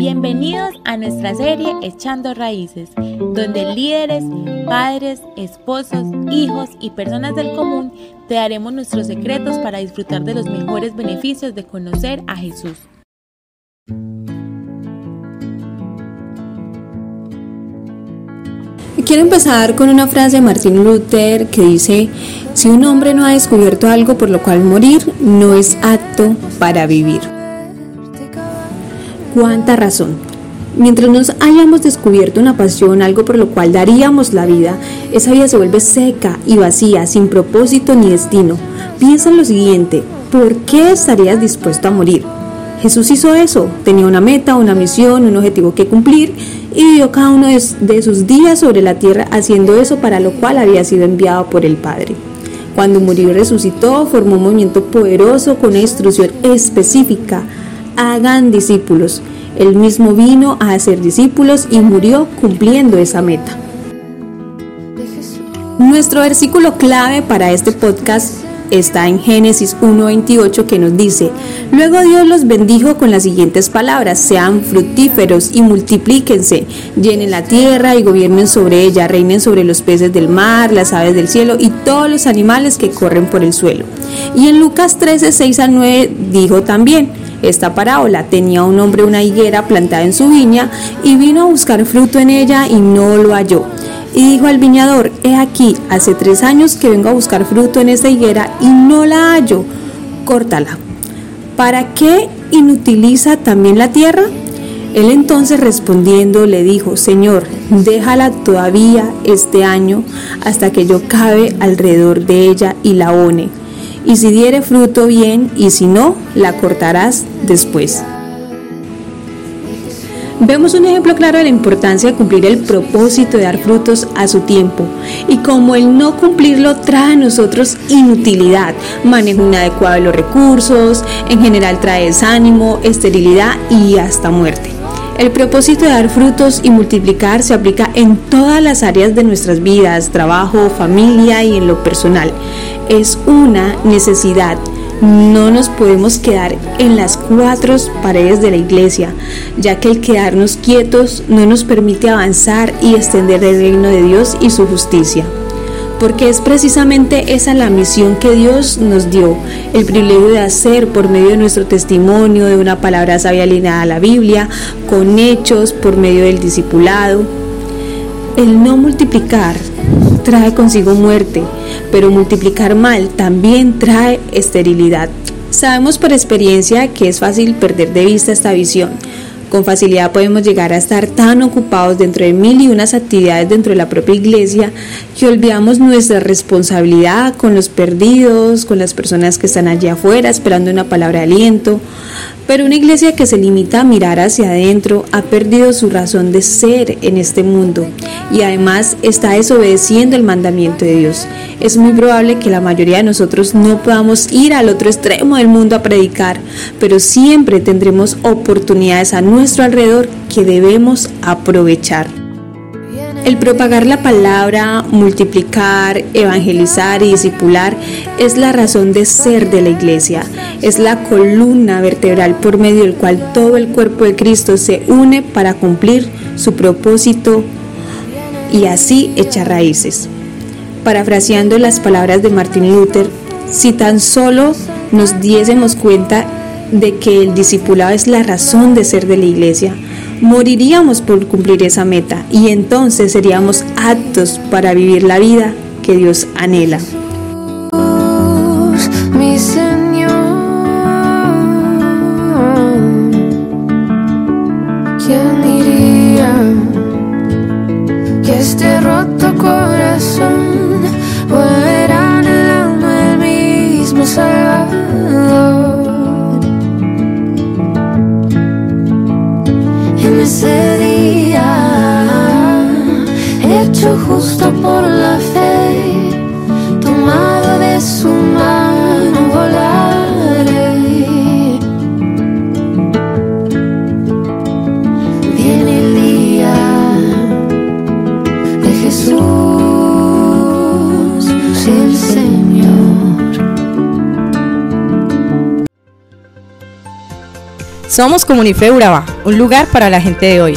Bienvenidos a nuestra serie Echando Raíces, donde líderes, padres, esposos, hijos y personas del común te daremos nuestros secretos para disfrutar de los mejores beneficios de conocer a Jesús. Quiero empezar con una frase de Martin Luther que dice, si un hombre no ha descubierto algo por lo cual morir, no es apto para vivir. ¿Cuánta razón? Mientras nos hayamos descubierto una pasión, algo por lo cual daríamos la vida, esa vida se vuelve seca y vacía, sin propósito ni destino. Piensa en lo siguiente, ¿por qué estarías dispuesto a morir? Jesús hizo eso, tenía una meta, una misión, un objetivo que cumplir y vivió cada uno de sus días sobre la tierra haciendo eso para lo cual había sido enviado por el Padre. Cuando murió y resucitó, formó un movimiento poderoso con una instrucción específica. Hagan discípulos. Él mismo vino a hacer discípulos y murió cumpliendo esa meta. Nuestro versículo clave para este podcast está en Génesis 1.28 que nos dice, luego Dios los bendijo con las siguientes palabras, sean fructíferos y multiplíquense, llenen la tierra y gobiernen sobre ella, reinen sobre los peces del mar, las aves del cielo y todos los animales que corren por el suelo. Y en Lucas 13, 6 a 9 dijo también, esta parábola tenía un hombre una higuera plantada en su viña y vino a buscar fruto en ella y no lo halló y dijo al viñador, he aquí, hace tres años que vengo a buscar fruto en esta higuera y no la hallo, córtala. ¿Para qué inutiliza también la tierra? Él entonces respondiendo le dijo, Señor, déjala todavía este año hasta que yo cabe alrededor de ella y la one. Y si diere fruto bien, y si no, la cortarás después. Vemos un ejemplo claro de la importancia de cumplir el propósito de dar frutos a su tiempo y como el no cumplirlo trae a nosotros inutilidad, manejo inadecuado de los recursos, en general trae desánimo, esterilidad y hasta muerte. El propósito de dar frutos y multiplicar se aplica en todas las áreas de nuestras vidas, trabajo, familia y en lo personal. Es una necesidad no nos podemos quedar en las cuatro paredes de la iglesia, ya que el quedarnos quietos no nos permite avanzar y extender el reino de Dios y su justicia. Porque es precisamente esa la misión que Dios nos dio, el privilegio de hacer por medio de nuestro testimonio, de una palabra sabia alineada a la Biblia, con hechos, por medio del discipulado. El no multiplicar trae consigo muerte, pero multiplicar mal también trae esterilidad. Sabemos por experiencia que es fácil perder de vista esta visión. Con facilidad podemos llegar a estar tan ocupados dentro de mil y unas actividades dentro de la propia iglesia que olvidamos nuestra responsabilidad con los perdidos, con las personas que están allí afuera esperando una palabra de aliento, pero una iglesia que se limita a mirar hacia adentro ha perdido su razón de ser en este mundo y además está desobedeciendo el mandamiento de Dios. Es muy probable que la mayoría de nosotros no podamos ir al otro extremo del mundo a predicar, pero siempre tendremos oportunidades a nuestro alrededor que debemos aprovechar. El propagar la palabra, multiplicar, evangelizar y discipular es la razón de ser de la iglesia. Es la columna vertebral por medio del cual todo el cuerpo de Cristo se une para cumplir su propósito y así echar raíces. Parafraseando las palabras de Martin Luther, si tan solo nos diésemos cuenta de que el discipulado es la razón de ser de la iglesia, moriríamos por cumplir esa meta y entonces seríamos aptos para vivir la vida que Dios anhela. ¿quién diría que este roto corazón hecho justo por la fe, tomado de su mano volaré. Viene el día de Jesús, el Señor. Somos Comunife Urabá, un lugar para la gente de hoy.